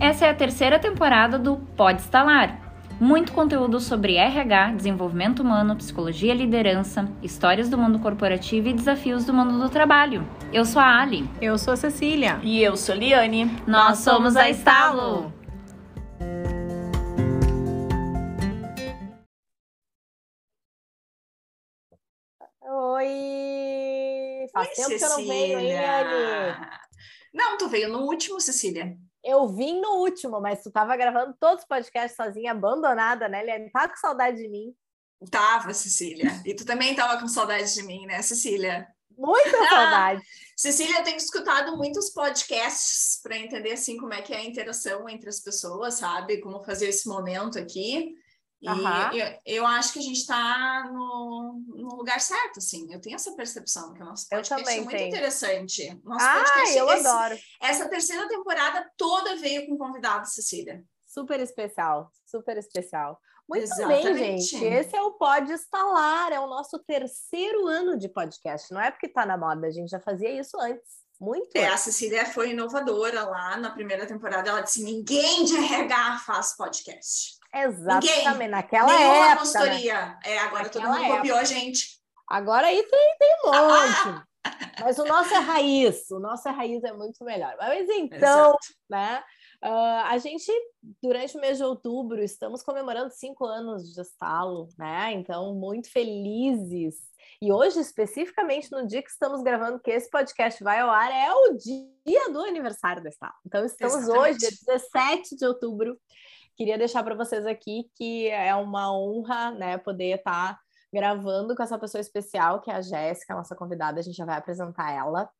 Essa é a terceira temporada do Pode Instalar. Muito conteúdo sobre RH, desenvolvimento humano, psicologia e liderança, histórias do mundo corporativo e desafios do mundo do trabalho. Eu sou a Ali. Eu sou a Cecília. E eu sou a Liane. Nós somos a Estalo. Oi! Faz Oi, tempo que eu não venho, hein, Cecília. Não, tu veio no último, Cecília. Eu vim no último, mas tu tava gravando todos os podcasts sozinha, abandonada, né, Liane? Tá com saudade de mim. Tava, Cecília. E tu também tava com saudade de mim, né, Cecília? Muita Ah! saudade. Cecília, eu tenho escutado muitos podcasts para entender assim como é que é a interação entre as pessoas, sabe? Como fazer esse momento aqui. E eu, eu acho que a gente está no, no lugar certo, assim. Eu tenho essa percepção que o nosso podcast é muito tenho. interessante. Nosso Ah, podcast, eu esse- adoro. Essa terceira temporada toda veio com convidado, Cecília. Super especial, super especial. Muito Exatamente. bem, gente. Esse é o Pode Instalar, é o nosso terceiro ano de podcast. Não é porque tá na moda, a gente já fazia isso antes. Muito É, a. Cecília foi inovadora lá na primeira temporada. Ela disse: ninguém de RH faz podcast. Exatamente, naquela Nenhuma época. né? consultoria. É, agora todo Naquela mundo copiou a gente. Agora aí tem, tem um monte. Mas o nosso é raiz, o nosso é raiz é muito melhor. Mas então, Exato. né? ah, a gente, durante o mês de outubro, estamos comemorando cinco anos de estalo, né? Então, muito felizes. E hoje, especificamente no dia que estamos gravando, que esse podcast vai ao ar, é o dia do aniversário da estalo. Então, estamos Exatamente. hoje, dia 17 de outubro. Queria deixar para vocês aqui que é uma honra, né, poder estar gravando com essa pessoa especial, que é a Jéssica, nossa convidada, a gente já vai apresentar ela.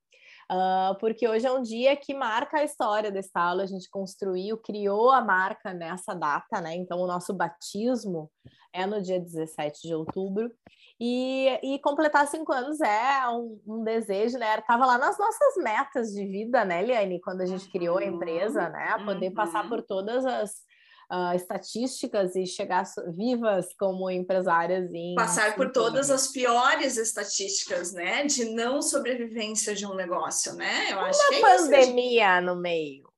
Ah, porque hoje é um dia que marca a história da Estalo, a gente construiu, criou a marca nessa data, né? Então, o nosso batismo é no dia 17 de outubro. E, e completar cinco anos é um, um desejo, né? Tava lá nas nossas metas de vida, né, Liane? Quando a gente criou a Uhum, empresa, né? Poder uhum. passar por todas as ah, estatísticas e chegar vivas como empresárias em Passar por todas as piores estatísticas, né? De não sobrevivência de um negócio, né? Eu acho que é uma pandemia no meio.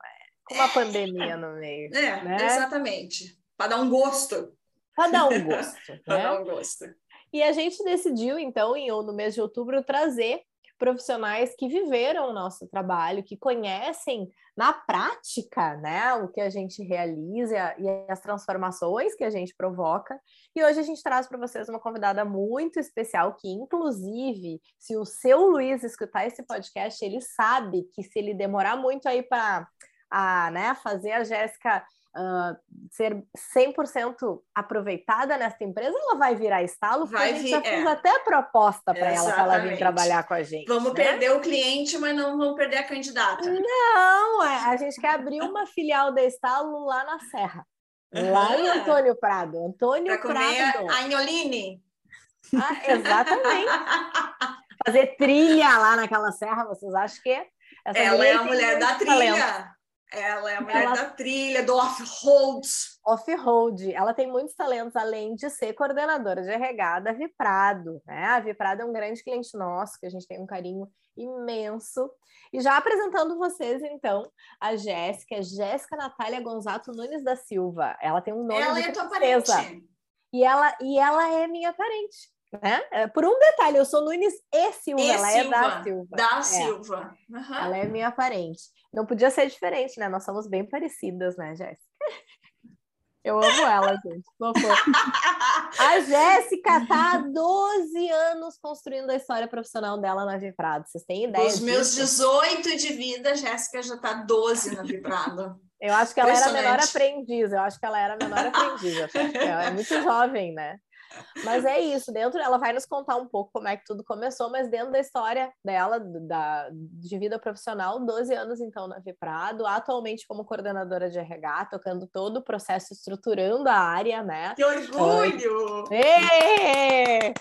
é. Uma pandemia no meio. É, né? exatamente. Para dar um gosto. Para dar um gosto. Para né? dar um gosto. E a gente decidiu, então, em, no mês de outubro, trazer profissionais que viveram o nosso trabalho, que conhecem na prática né, o que a gente realiza e as transformações que a gente provoca. E hoje a gente traz para vocês uma convidada muito especial, que, inclusive, se o seu Luiz escutar esse podcast, ele sabe que se ele demorar muito aí para a, né, fazer a Jéssica ah, ser 100% aproveitada nessa empresa, ela vai virar estalo, porque Vai a gente vir- já é. fez até proposta para ela para ela vir trabalhar com a gente. Vamos né? perder o cliente, mas não vamos perder a candidata. Não, é, a gente quer abrir uma filial da Estalo lá na Serra. Lá em Aham. Antônio Prado. Antônio comer Prado. a Inholine. Ah, exatamente. Fazer trilha lá naquela serra, vocês acham que essa Ela é a mulher da muito talento. Ela é a mulher Ela- da trilha, do off-road. off-road. Ela tem muitos talentos, além de ser coordenadora de RH da Viprado. Né? A Viprado é um grande cliente nosso, que a gente tem um carinho imenso. E já apresentando vocês, então, a Jéssica, Jéssica Natália Gonzato Nunes da Silva. Ela tem um nome Ela de é tua parente. E ela, e ela é minha parente. Né? É, Por um detalhe, eu sou Nunes e Silva, E ela é da Silva. Da É. Silva. Aham. Ela é minha parente. Não podia ser diferente, né? Nós somos bem parecidas, né, Jéssica? Eu amo ela, gente. A Jéssica tá há 12 anos construindo a história profissional dela na Viprado. Vocês têm ideia Os meus disso? 18 de vida, Jéssica já tá 12 na Vibrado. Eu acho que ela era a menor aprendiz. Eu acho que ela era a menor aprendiz. Ela é muito jovem, né? Mas é isso. Dentro, ela vai nos contar um pouco como é que tudo começou, mas dentro da história dela, da, de vida profissional, 12 anos então na Viprado, atualmente como coordenadora de RH, tocando todo o processo, estruturando a área, né? Que orgulho! Ê!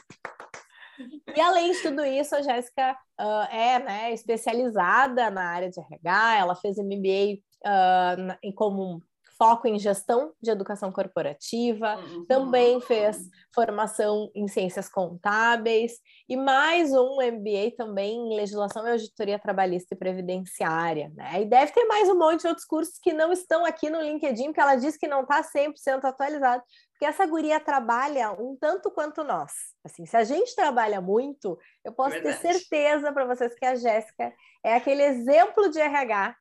E além de tudo isso, a Jéssica ah, é né, especializada na área de RH, ela fez MBA ah, na- em como foco em gestão de educação corporativa, uhum. também fez formação em ciências contábeis e mais um MBA também em legislação e auditoria trabalhista e previdenciária, né? E deve ter mais um monte de outros cursos que não estão aqui no LinkedIn, porque ela diz que não está 100% atualizado, porque essa guria trabalha um tanto quanto nós. Assim, se a gente trabalha muito, eu posso é ter certeza para vocês que a Jéssica é aquele exemplo de RH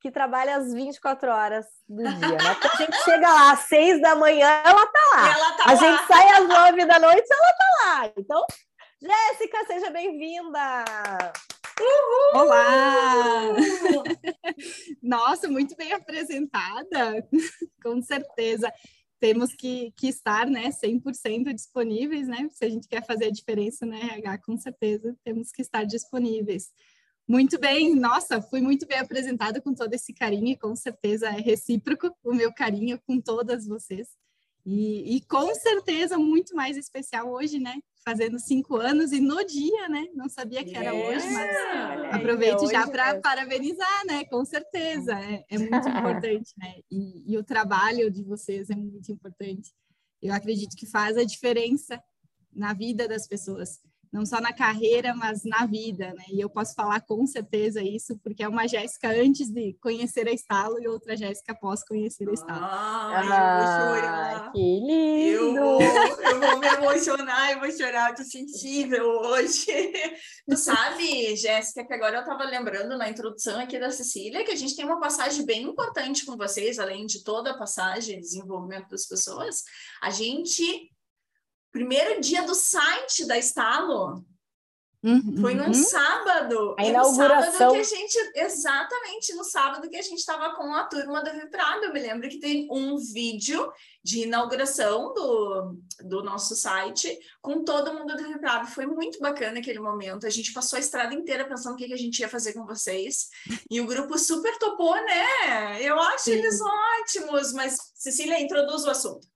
que trabalha às 24 horas do dia, né? A gente chega lá às 6 da manhã, ela tá lá. Ela tá a lá. gente sai às 9 da noite, ela tá lá. Então, Jéssica, seja bem-vinda! Olá! Nossa, muito bem apresentada, com certeza. Temos que, que estar né, 100% disponíveis, né? Se a gente quer fazer a diferença no RH, com certeza temos que estar disponíveis. Muito bem, nossa, fui muito bem apresentada com todo esse carinho e com certeza é recíproco o meu carinho com todas vocês. E, e, com certeza muito mais especial hoje, né? Fazendo cinco anos e no dia, né? Não sabia que era hoje, mas aproveito já para parabenizar, né? Com certeza, é, é muito importante, né? E, e o trabalho de vocês é muito importante. Eu acredito que faz a diferença na vida das pessoas não só na carreira, mas na vida, né? E eu posso falar com certeza isso, porque é uma Jéssica antes de conhecer a Estalo e outra Jéssica após conhecer a Estalo. Ah, que lindo! Eu vou, eu vou me emocionar, eu vou chorar, tô sensível hoje. Tu sabe, Jéssica, que agora eu estava lembrando na introdução aqui da Cecília, que a gente tem uma passagem bem importante com vocês, além de toda a passagem de desenvolvimento das pessoas, a gente primeiro dia do site da Estalo. Uhum. Foi num sábado. A inauguração. que a gente, exatamente, no sábado que a gente estava com a turma do Viprado. Eu me lembro que tem um vídeo de inauguração do, do nosso site com todo mundo do Viprado. Foi muito bacana aquele momento. A gente passou a estrada inteira pensando o que, que a gente ia fazer com vocês. E o grupo super topou, né? Eu acho Sim. eles ótimos. Mas, Cecília, introduz o assunto.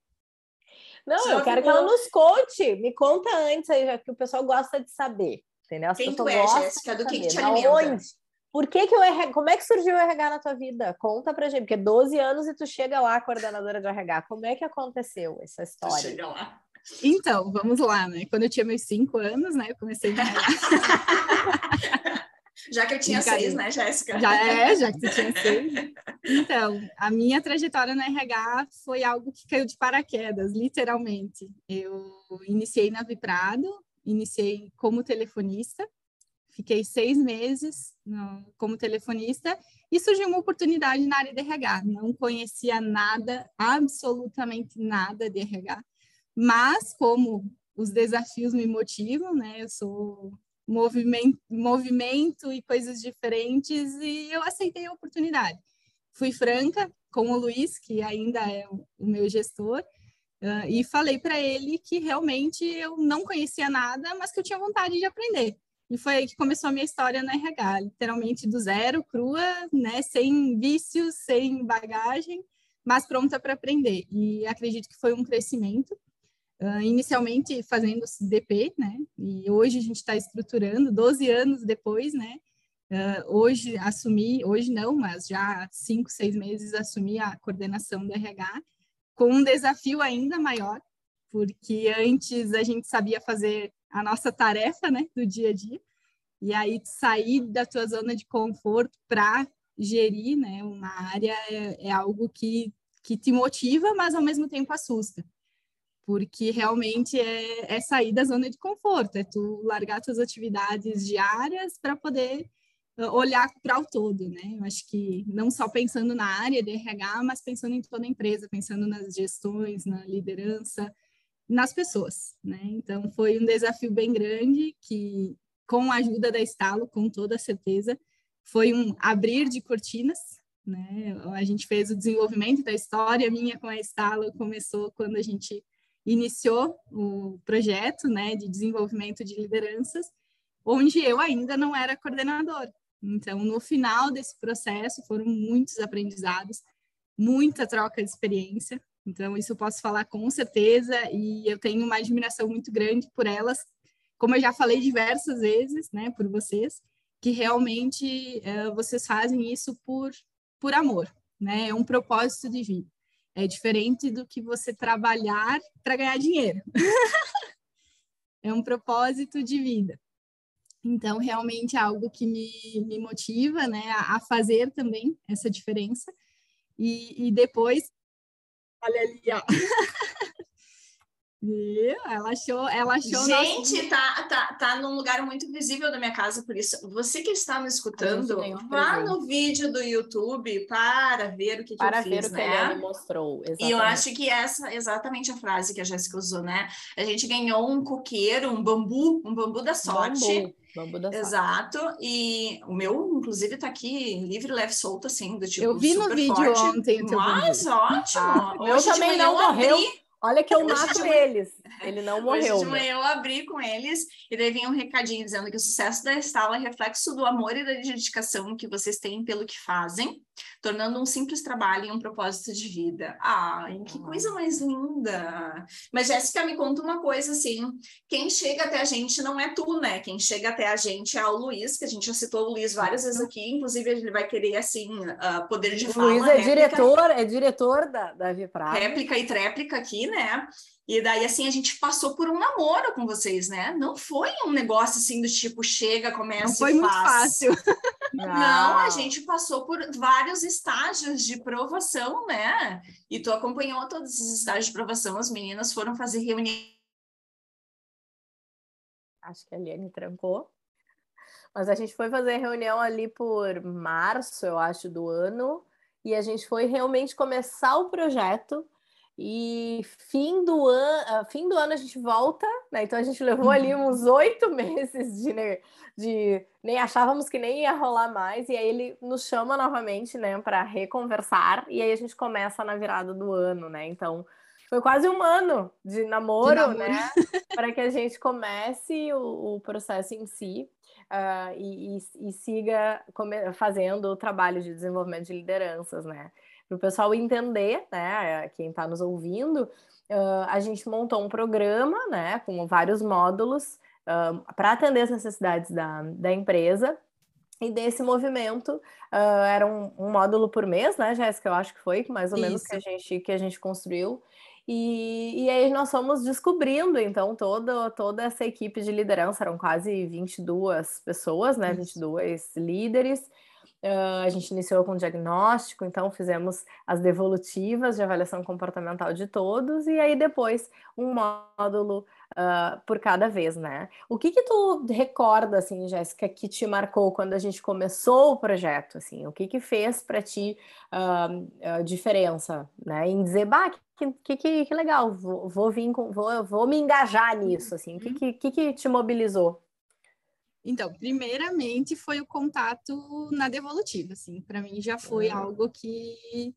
Não, Só eu quero que ela nos conte. Me conta antes aí, já que o pessoal gosta de saber. Entendeu? As Quem tu é, Jéssica? Do que, que te alimenta? Onde? Por que, que o RH, como é que surgiu o RH na tua vida? Conta pra gente, porque 12 anos e tu chega lá, coordenadora de RH. Como é que aconteceu essa história? Tu chega lá. Então, vamos lá, né? Quando eu tinha meus cinco anos, né? Eu comecei a Já que eu tinha seis, né, Jéssica? Já é, já que tu tinha seis. Então, a minha trajetória no RH foi algo que caiu de paraquedas, literalmente. Eu iniciei na Viprado, iniciei como telefonista, fiquei seis meses no, como telefonista e surgiu uma oportunidade na área de RH. Não conhecia nada, absolutamente nada de RH, mas como os desafios me motivam, né? Eu sou movimento, movimento e coisas diferentes e eu aceitei a oportunidade. Fui franca com o Luiz, que ainda é o meu gestor, uh, e falei para ele que realmente eu não conhecia nada, mas que eu tinha vontade de aprender. E foi aí que começou a minha história na RH, literalmente do zero, crua, né, sem vícios, sem bagagem, mas pronta para aprender. E acredito que foi um crescimento. Uh, inicialmente fazendo DP, né? E hoje a gente está estruturando, 12 anos depois, né? Uh, hoje assumi, hoje não, mas já cinco, seis meses assumi a coordenação do RH, com um desafio ainda maior, porque antes a gente sabia fazer a nossa tarefa, né, do dia a dia, e aí sair da tua zona de conforto para gerir, né, uma área é, é algo que, que te motiva, mas ao mesmo tempo assusta porque realmente é, é sair da zona de conforto, é tu largar tuas atividades diárias para poder ah, olhar para o todo, né? Eu acho que não só pensando na área de RH, mas pensando em toda a empresa, pensando nas gestões, na liderança, nas pessoas, né? Então foi um desafio bem grande que, com a ajuda da Estalo, com toda certeza, foi um abrir de cortinas, né? A gente fez o desenvolvimento da história minha com a Estalo começou quando a gente iniciou o projeto né, de desenvolvimento de lideranças, onde eu ainda não era coordenadora. Então, no final desse processo, foram muitos aprendizados, muita troca de experiência. Então, isso eu posso falar com certeza, e eu tenho uma admiração muito grande por elas, como eu já falei diversas vezes, né, por vocês, que realmente uh, vocês fazem isso por, por amor, né, é um propósito de vida. É diferente do que você trabalhar para ganhar dinheiro. é um propósito de vida. Então, realmente é algo que me, me motiva né, a, fazer também essa diferença. E, e depois, olha ali, ó. Viu? Ela achou, ela achou. Gente, nosso... tá, tá, tá num lugar muito visível da minha casa, por isso, você que está me escutando, vá no vídeo do YouTube para ver o que, para que eu fiz, ver o né? que ele mostrou. Exatamente. E eu acho que essa é exatamente a frase que a Jéssica usou, né? A gente ganhou um coqueiro, um bambu, um bambu da sorte. Bambu. Bambu da Exato, e o meu, inclusive, tá aqui livre, leve, solto, assim, do tipo. Eu vi no vídeo forte, ontem. Mas ótimo. Ah, eu também não morreu. Abri, Olha que eu mato de... eles. Ele não morreu. Hoje de manhã eu abri com eles e daí vinha um recadinho dizendo que o sucesso da Estala é reflexo do amor e da dedicação que vocês têm pelo que fazem, tornando um simples trabalho em um propósito de vida. Ai, que coisa mais linda! Mas, Jéssica, me conta uma coisa, assim, quem chega até a gente não é tu, né? Quem chega até a gente é o Luiz, que a gente já citou o Luiz várias vezes aqui, inclusive ele vai querer, assim, uh, poder de fala. O Luiz é réplica, diretor, é diretor da, da Viprada. Réplica e tréplica aqui, né? E daí, assim, a gente passou por um namoro com vocês, né? Não foi um negócio assim do tipo, chega, começa Não foi e muito fácil. Não, a gente passou por vários estágios de provação, né? E tu acompanhou todos os estágios de provação, as meninas foram fazer reunião. Acho que a Liane trancou. Mas a gente foi fazer reunião ali por março, eu acho, do ano. E a gente foi realmente começar o projeto e fim do ano, ah, fim do ano a gente volta, né? Então a gente levou ali uhum. uns oito meses de, de nem achávamos que nem ia rolar mais, e aí ele nos chama novamente, né, para reconversar, e aí a gente começa na virada do ano, né? Então foi quase um ano de namoro, de namoro. né? para que a gente comece o, o processo em si. Uh, e, e, e, siga fazendo o trabalho de desenvolvimento de lideranças, né? Para o pessoal entender, né, quem está nos ouvindo, uh, a gente montou um programa, né, com vários módulos uh, para atender as necessidades da, da empresa. E desse movimento uh, era um, um, módulo por mês, né, Jéssica? Eu acho que foi mais ou menos que a gente que a gente construiu. E, e aí nós fomos descobrindo, então, toda, toda essa equipe de liderança, eram quase 22 pessoas, né? Isso. 22 líderes, Uh, a gente iniciou com diagnóstico, então fizemos as devolutivas de avaliação comportamental de todos, e aí depois um módulo uh, por cada vez, né? O que que tu recorda, assim, Jéssica, que te marcou quando a gente começou o projeto, assim? O que que fez para ti uh, diferença, né? Em dizer, bah, que, que, que legal, vou, vou vir com, vou, vou me engajar nisso, assim. O que, que, que, que te mobilizou? Então, primeiramente foi o contato na devolutiva, assim, para mim já foi uhum. algo que,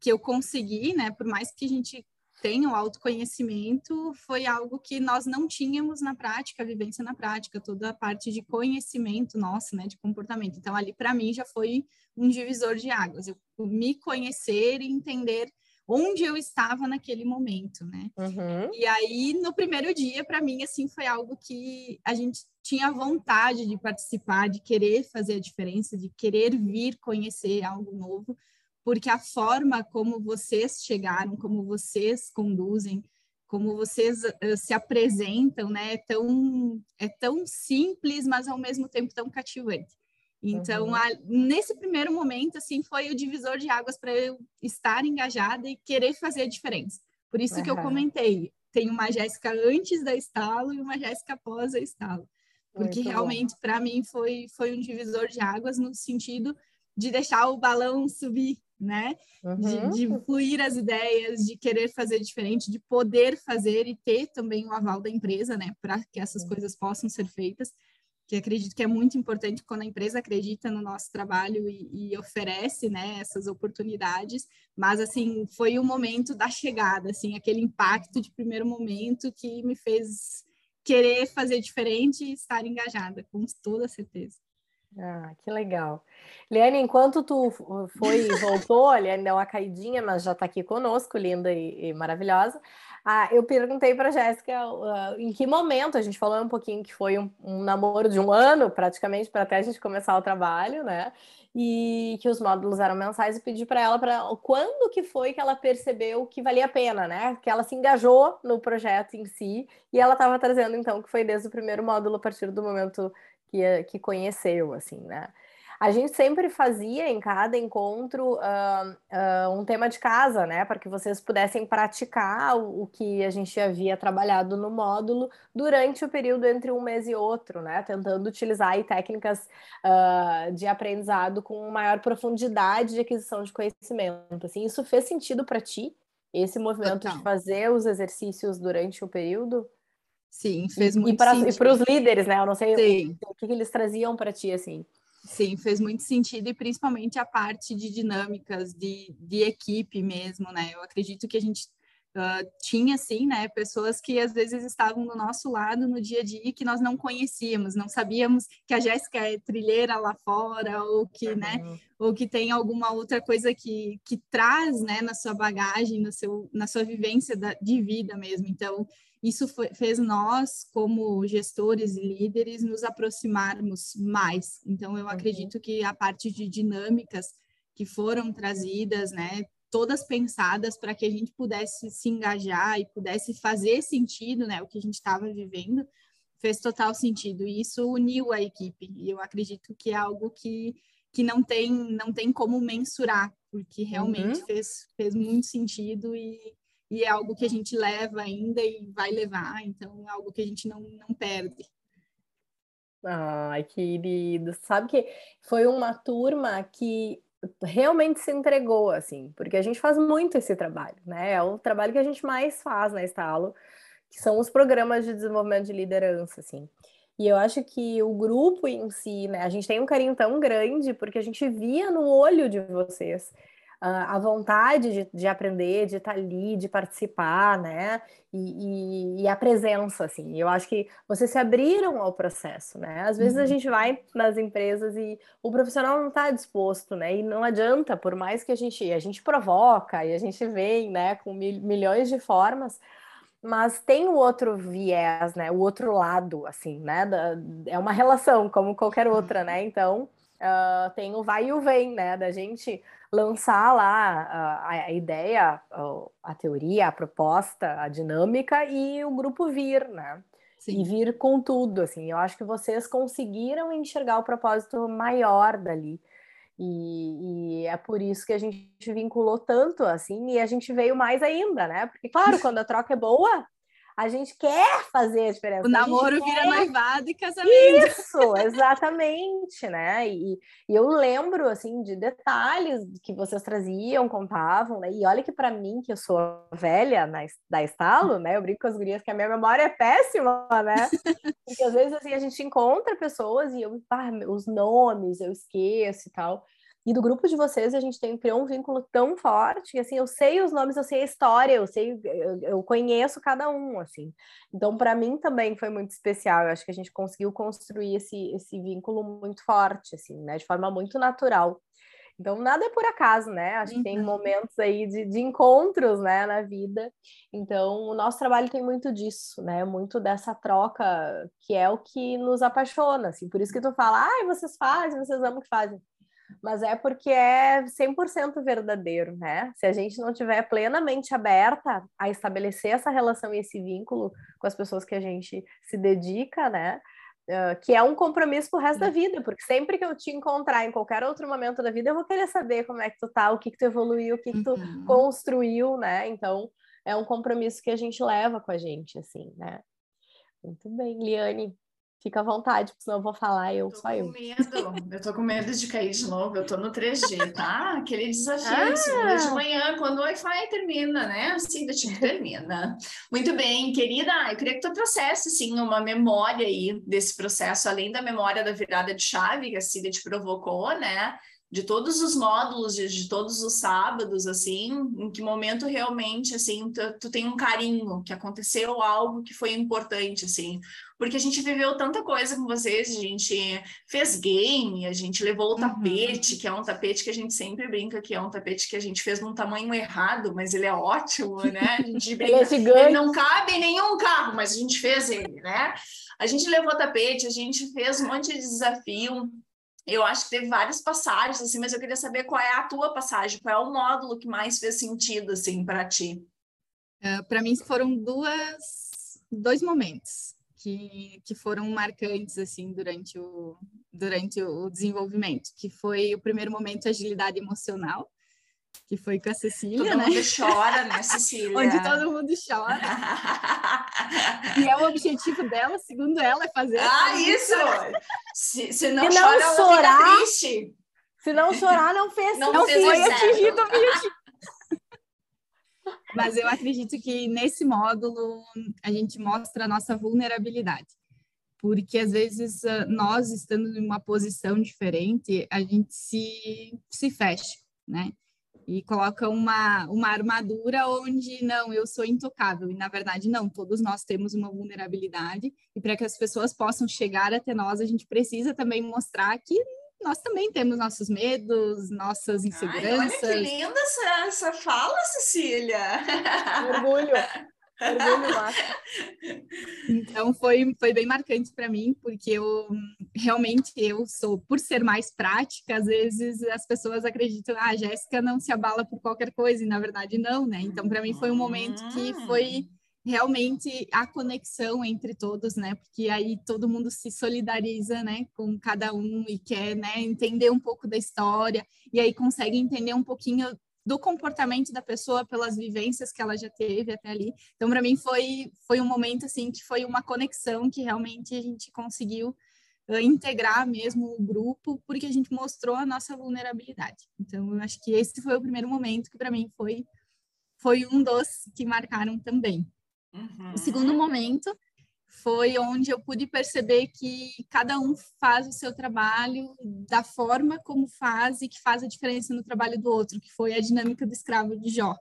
que eu consegui, né, por mais que a gente tenha o autoconhecimento, foi algo que nós não tínhamos na prática, a vivência na prática, toda a parte de conhecimento nosso, né, de comportamento. Então, ali para mim já foi um divisor de águas, eu me conhecer e entender onde eu estava naquele momento, né? Uhum. E aí, no primeiro dia, para mim, assim, foi algo que a gente tinha vontade de participar, de querer fazer a diferença, de querer vir conhecer algo novo, porque a forma como vocês chegaram, como vocês conduzem, como vocês uh, se apresentam, né, é tão, é tão simples, mas ao mesmo tempo tão cativante. Então, uhum. a, nesse primeiro momento, assim, foi o divisor de águas para eu estar engajada e querer fazer a diferença. Por isso uhum. que eu comentei, tem uma Jéssica antes da estalo e uma Jéssica após a estalo. Porque Muito realmente, para mim, foi, foi um divisor de águas no sentido de deixar o balão subir, né? Uhum. De, de fluir as ideias, de querer fazer diferente, de poder fazer e ter também o aval da empresa, né? Para que essas coisas possam ser feitas que acredito que é muito importante quando a empresa acredita no nosso trabalho e, e, oferece, né, essas oportunidades. Mas assim, foi o momento da chegada, assim, aquele impacto de primeiro momento que me fez querer fazer diferente e estar engajada, com toda certeza. Ah, que legal. Liane, enquanto tu foi e voltou, a Liane deu uma caidinha, mas já está aqui conosco, linda e, e maravilhosa. Ah, eu perguntei para Jéssica uh, em que momento, a gente falou um pouquinho que foi um, um namoro de um ano, praticamente, para até a gente começar o trabalho, né? E que os módulos eram mensais e pedi para ela para quando que foi que ela percebeu que valia a pena, né? Que ela se engajou no projeto em si e ela estava trazendo então que foi desde o primeiro módulo a partir do momento que, que conheceu, assim, né? A gente sempre fazia em cada encontro uh, uh, um tema de casa, né? Para que vocês pudessem praticar o, o, que a gente havia trabalhado no módulo durante o período entre um mês e outro, né? Tentando utilizar técnicas uh, de aprendizado com maior profundidade de aquisição de conhecimento. Assim, isso fez sentido para ti? Esse movimento Total. de fazer os exercícios durante o período? Sim, fez muito e para os líderes, né? Eu não sei o, o que, que eles traziam para ti, assim. Sim, fez muito sentido e principalmente a parte de dinâmicas de, de equipe mesmo, né? Eu acredito que a gente uh, tinha, sim, né, pessoas que às vezes estavam do nosso lado no dia a dia que nós não conhecíamos, não sabíamos que a Jéssica é trilheira lá fora ou que, né, uhum. ou que tem alguma outra coisa que, que traz, né, na sua bagagem, no seu, na sua vivência da, de vida mesmo. Então, isso foi, fez nós, como gestores e líderes, nos aproximarmos mais. Então, eu uhum. acredito que a parte de dinâmicas que foram trazidas, né, todas pensadas para que a gente pudesse se engajar e pudesse fazer sentido, né, o que a gente estava vivendo, fez total sentido. E isso uniu a equipe. E eu acredito que é algo que, que não tem não tem como mensurar, porque realmente uhum. fez, fez muito sentido e e é algo que a gente leva ainda e vai levar, então é algo que a gente não, não perde. Ai, querido, sabe que foi uma turma que realmente se entregou, assim, porque a gente faz muito esse trabalho, né? É o trabalho que a gente mais faz na Estalo, que são os programas de desenvolvimento de liderança, assim. E eu acho que o grupo em si, né? A gente tem um carinho tão grande porque a gente via no olho de vocês a vontade de, de, aprender, de estar ali, de participar, né? E, e, e, a presença, assim. Eu acho que vocês se abriram ao processo, né? Às vezes uhum. a gente vai nas empresas e o profissional não está disposto, né? E não adianta, por mais que a gente a gente provoca e a gente vem, né, com mil, milhões de formas, mas tem o outro viés, né? O outro lado, assim, né? Da, é uma relação como qualquer outra, né? Então uh, tem o vai e o vem, né? Da gente lançar lá a, a ideia, a, a, teoria, a proposta, a dinâmica e o grupo vir, né? Sim. E vir com tudo, assim. Eu acho que vocês conseguiram enxergar o propósito maior dali. E, e, é por isso que a gente vinculou tanto, assim, e a gente veio mais ainda, né? Porque, claro, quando a troca é boa, a gente quer fazer a diferença. O namoro vira quer... noivado e casamento. Isso, exatamente, né? E, e, eu lembro, assim, de detalhes que vocês traziam, contavam, né? E olha que para mim, que eu sou velha na, da estalo, né? Eu brinco com as gurias que a minha memória é péssima, né? Porque às vezes, assim, a gente encontra pessoas e eu, ah, os nomes eu esqueço e tal. E do grupo de vocês a gente tem criou um vínculo tão forte que assim eu sei os nomes, eu sei a história, eu sei, eu, eu conheço cada um assim. Então para mim também foi muito especial. Eu acho que a gente conseguiu construir esse esse vínculo muito forte assim, né, de forma muito natural. Então, nada é por acaso, né? Acho que tem uhum. momentos aí de, de, encontros, né, na vida. Então, o nosso trabalho tem muito disso, né? Muito dessa troca, que é o que nos apaixona, assim. Por isso que tu fala, ai, ah, vocês fazem, vocês amam o que fazem mas é porque é 100% verdadeiro, né? Se a gente não tiver plenamente aberta a estabelecer essa relação e esse vínculo com as pessoas que a gente se dedica, né? Uh, que é um compromisso pro resto da vida, porque sempre que eu te encontrar em qualquer outro momento da vida, eu vou querer saber como é que tu tá, o que que tu evoluiu, o que que tu uhum. construiu, né? Então, é um compromisso que a gente leva com a gente, assim, né? Muito bem, Liane. Fica à vontade, porque senão eu vou falar eu, tô só eu. Medo. Eu tô com medo de cair de novo, eu tô no 3G, tá? Aquele desafio ah. segunda de manhã, quando o Wi-Fi termina, né? Assim, do tipo, termina. Muito bem, querida, eu queria que tu trouxesse, sim, uma memória aí desse processo, além da memória da virada de chave que a Cida te provocou, né? De todos os módulos, de, de, todos os sábados, assim, em que momento realmente, assim, tu, tu, tem um carinho, que aconteceu algo que foi importante, assim, porque a gente viveu tanta coisa com vocês, a gente fez game, a gente levou o uhum. tapete, uhum. que é um tapete que a gente sempre brinca que é um tapete que a gente fez num tamanho errado, mas ele é ótimo, né? A gente brinca, ele, é ele não cabe em nenhum carro, mas a gente fez ele, né? A gente levou o tapete, a gente fez um monte de desafio, eu acho que teve várias passagens, assim, mas eu queria saber qual é a tua passagem, qual é o módulo que mais fez sentido, assim, para ti. Uh, é, para mim foram duas, dois momentos que, que foram marcantes, assim, durante o, durante o desenvolvimento, que foi o primeiro momento agilidade emocional, que foi com a Cecília, todo né? Todo mundo chora, né, Cecília? Onde todo mundo chora. e é o objetivo dela, segundo ela, é fazer. Ah, isso! Se, se não, se não chora, chorar, ela triste. Se não chorar, não fez. Não, não fez foi atingido o objetivo. Mas eu acredito que nesse módulo a gente mostra a nossa vulnerabilidade. Porque às vezes nós, estando em uma posição diferente, a gente se, se fecha, né? E coloca uma, uma armadura onde não, eu sou intocável, e na verdade não, todos nós temos uma vulnerabilidade, e para que as pessoas possam chegar até nós, a gente precisa também mostrar que nós também temos nossos medos, nossas inseguranças. Ai, olha que linda essa, essa fala, Cecília! Orgulho! Então foi, foi bem marcante para mim, porque eu realmente eu sou, por ser mais prática, às vezes as pessoas acreditam, ah, a Jéssica não se abala por qualquer coisa, e na verdade não, né? Então para mim foi um momento que foi hum. realmente a conexão entre todos, né? Porque aí todo mundo se solidariza, né, com cada um e quer, né, entender um pouco da história e aí consegue entender um pouquinho do comportamento da pessoa pelas vivências que ela já teve até ali. Então, para mim foi foi um momento assim que foi uma conexão que realmente a gente conseguiu uh, integrar mesmo o grupo, porque a gente mostrou a nossa vulnerabilidade. Então, eu acho que esse foi o primeiro momento que para mim foi foi um dos que marcaram também. Uhum. O segundo momento foi onde eu pude perceber que cada um faz o seu trabalho da forma como faz e que faz a diferença no trabalho do outro, que foi a dinâmica do escravo de Jó.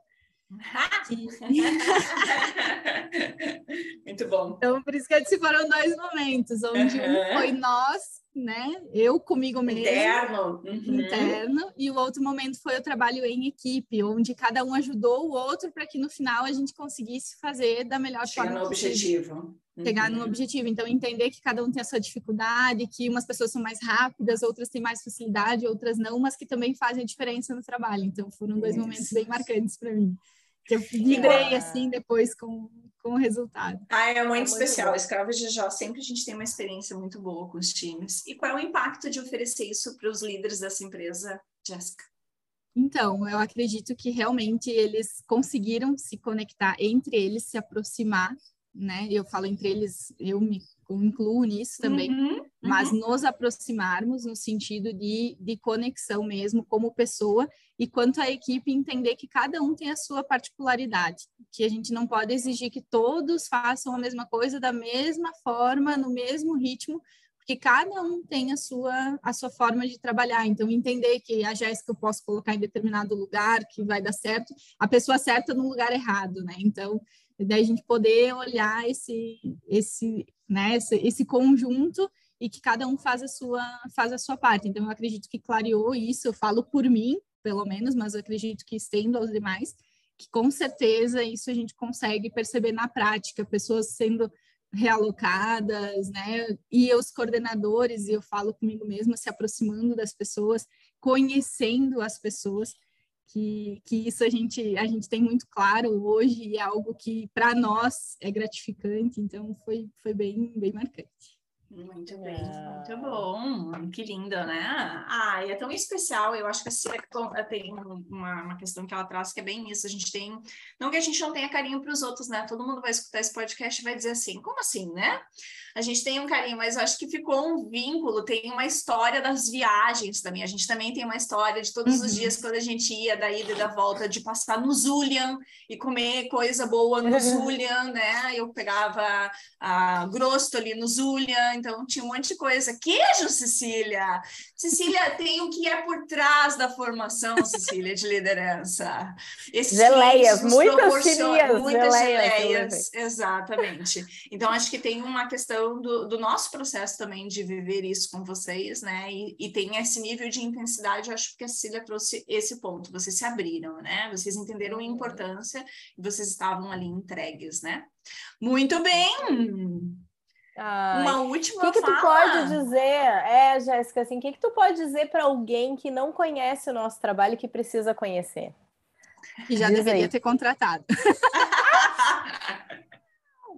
Muito bom. Então, por isso que se foram dois momentos, onde uhum. um foi nós, né? Eu comigo mesmo. Interno. Uhum. Interno. E o outro momento foi o trabalho em equipe, onde cada um ajudou o outro para que no final a gente conseguisse fazer da melhor Chegar forma. no objetivo. Chegar uhum. no objetivo. Então, entender que cada um tem a sua dificuldade, que umas pessoas são mais rápidas, outras têm mais facilidade, outras não, mas que também fazem a diferença no trabalho. Então, foram dois Isso. momentos bem marcantes para mim que eu vibrei é. assim depois com, com o resultado. Ah, é muito é especial. Muito Escravos de Jó, sempre a gente tem uma experiência muito boa com os times. E qual é o impacto de oferecer isso para os líderes dessa empresa, Jéssica? Então, eu acredito que realmente eles conseguiram se conectar entre eles, se aproximar, né? Eu falo entre eles, eu me incluo nisso também, uhum, uhum. mas nos aproximarmos no sentido de, de conexão mesmo como pessoa e quanto à equipe entender que cada um tem a sua particularidade, que a gente não pode exigir que todos façam a mesma coisa da mesma forma, no mesmo ritmo, porque cada um tem a sua a sua forma de trabalhar. Então entender que a Jéssica eu posso colocar em determinado lugar que vai dar certo, a pessoa certa no lugar errado, né? Então daí a gente poder olhar esse esse né esse, esse conjunto e que cada um faz a sua faz a sua parte. Então eu acredito que clareou isso, eu falo por mim, pelo menos, mas eu acredito que estendo aos demais, que com certeza isso a gente consegue perceber na prática, pessoas sendo realocadas, né? E os coordenadores, e eu falo comigo mesma, se aproximando das pessoas, conhecendo as pessoas, que, que isso a gente, a gente tem muito claro hoje e é algo que para nós é gratificante, então foi, foi bem, bem marcante. Muito bem, muito bom, que linda, né? Ah, e é tão especial. Eu acho que a Cira tem uma, uma questão que ela traz que é bem isso. A gente tem, não que a gente não tenha carinho para os outros, né? Todo mundo vai escutar esse podcast e vai dizer assim: como assim, né? A gente tem um carinho, mas eu acho que ficou um vínculo. Tem uma história das viagens também. A gente também tem uma história de todos uhum. os dias quando a gente ia da ida e da volta, de passar no Zulian e comer coisa boa no Zulian, né? Eu pegava a grosso ali no Zulian então tinha um monte de coisa. Queijo, Cecília! Cecília, tem o que é por trás da formação, Cecília, de liderança. Esses geleias, muitas filias, muitas geleias, geleias exatamente. Então, acho que tem uma questão do, do, nosso processo também de viver isso com vocês, né? E, e tem esse nível de intensidade, acho que a Cecília trouxe esse ponto. Vocês se abriram, né? Vocês entenderam a uhum. importância e vocês estavam ali entregues, né? Muito bem! Ai, Uma última O que, que tu pode dizer? É, Jéssica, assim, o que, que tu pode dizer para alguém que não conhece o nosso trabalho e que precisa conhecer? Que já Diz deveria aí. ter contratado.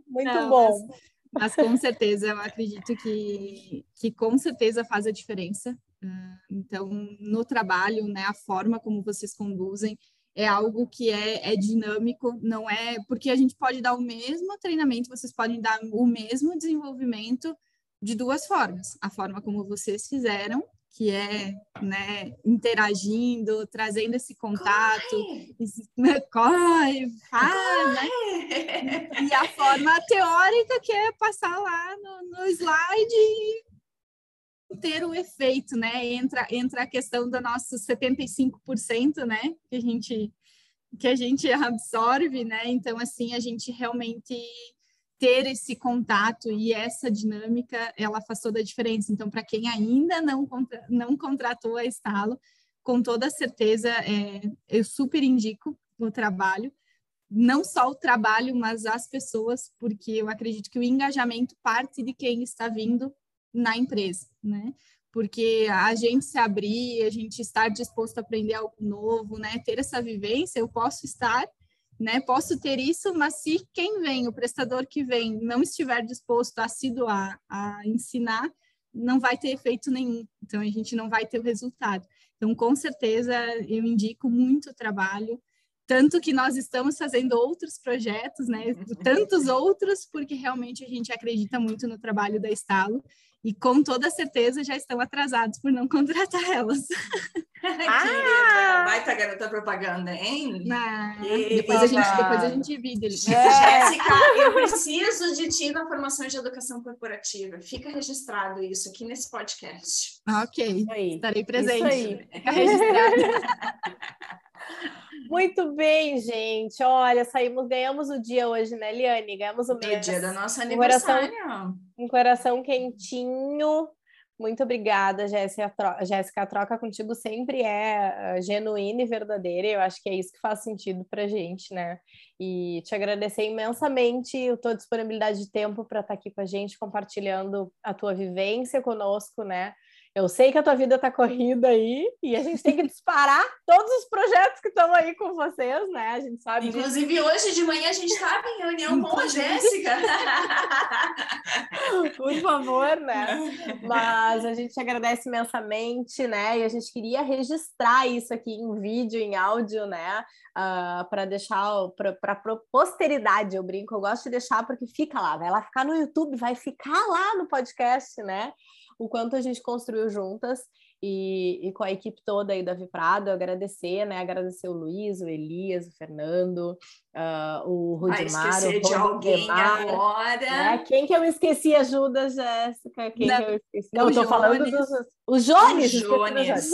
Muito não, bom. Mas, mas, com certeza, eu acredito que, que com certeza faz a diferença. Ah, então, no trabalho, né, a forma como vocês conduzem, é algo que é, é, dinâmico, não é porque a gente pode dar o mesmo treinamento, vocês podem dar o mesmo desenvolvimento de duas formas. A forma como vocês fizeram, que é né, interagindo, trazendo esse contato, corre, esse, né, corre faz, né? E a forma teórica, que é passar lá no, no slide e ter o efeito, né? Entra, entra a questão do nosso 75%, né? Que a gente que a gente absorve, né? Então, assim, a gente realmente ter esse contato e essa dinâmica, ela faz toda a diferença. Então, para quem ainda não, contra, não contratou a Estalo, com toda certeza, é, eu super indico o trabalho. Não só o trabalho, mas as pessoas, porque eu acredito que o engajamento parte de quem está vindo na empresa, né? Porque a gente se abrir, a gente estar disposto a aprender algo novo, né? Ter essa vivência, eu posso estar, né? Posso ter isso, mas se quem vem, o prestador que vem, não estiver disposto a se doar, a ensinar, não vai ter efeito nenhum. Então a gente não vai ter o resultado. Então, com certeza, eu indico muito trabalho, tanto que nós estamos fazendo outros projetos, né? Tantos outros, porque realmente a gente acredita muito no trabalho da Estalo e com toda certeza já estão atrasados por não contratar elas. ah! Baita garota propaganda, hein? depois, a gente, depois a gente divide. É. Jéssica, eu preciso de ti na formação de educação corporativa. Fica registrado isso aqui nesse podcast. Ok, estarei presente. Fica registrado. Muito bem, gente. Olha, saímos, ganhamos o dia hoje, né, Liane? Ganhamos o mês. O dia do nosso aniversário. Um coração, um coração quentinho. Muito obrigada, Jéssica. Jéssica, a troca contigo sempre é uh, genuína e verdadeira. Eu acho que é isso que faz sentido para gente, né? E te agradecer imensamente a tua disponibilidade de tempo para estar aqui com a gente, compartilhando a tua vivência conosco, né? Eu sei que a tua vida tá corrida aí e a gente tem que disparar todos os projetos que estão aí com vocês, né? A gente sabe. Inclusive, disso. hoje de manhã a gente estava em reunião com a Jéssica. Por favor, né? Mas a gente agradece imensamente, né? E a gente queria registrar isso aqui em vídeo, em áudio, né? Uh, ah, para deixar para posteridade, eu brinco, eu gosto de deixar porque fica lá, vai lá ficar no YouTube, vai ficar lá no podcast, né? O quanto a gente construiu juntas e, e com a equipe toda aí da Viprado, agradecer, né? Agradecer o Luiz, o Elias, o Fernando, uh, o Rudimar, o de alguém agora. Né? Quem que eu esqueci? Ajuda, Jéssica. Quem Não, que eu esqueci? Não, eu tô falando dos... O Jones! O Jones.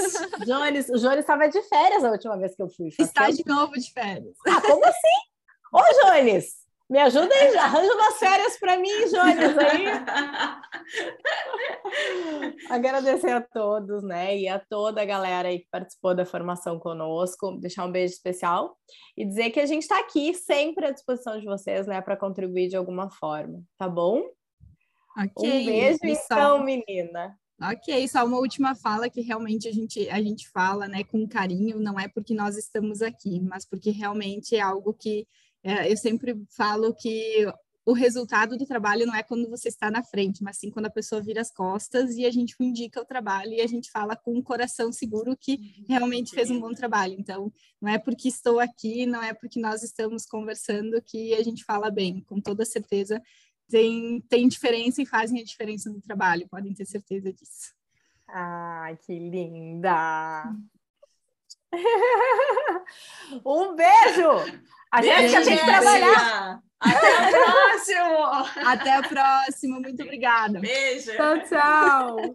Jones. O Jones estava de férias a última vez que eu fui. Está de novo de férias. Ah, como assim? Ô, Jones! Me ajuda aí, arranja umas férias para mim, Jones, aí. Agradecer a todos, né? E a toda a galera aí que participou da formação conosco, deixar um beijo especial e dizer que a gente está aqui sempre à disposição de vocês, né, para contribuir de alguma forma, tá bom? Okay, um beijo, então, menina. Ok, só uma última fala que realmente a gente, a gente fala né, com carinho, não é porque nós estamos aqui, mas porque realmente é algo que é, eu sempre falo que o resultado do trabalho não é quando você está na frente, mas sim quando a pessoa vira as costas e a gente indica o trabalho e a gente fala com o coração seguro que uhum. realmente fez um bom trabalho. Então, não é porque estou aqui, não é porque nós estamos conversando que a gente fala bem, com toda certeza tem, tem diferença e fazem a diferença no trabalho, podem ter certeza disso. Ah, que linda! um beijo! A gente tem que trabalhar. Até o próximo! Até a próxima. Muito obrigada. Beijo. Tchau, tchau.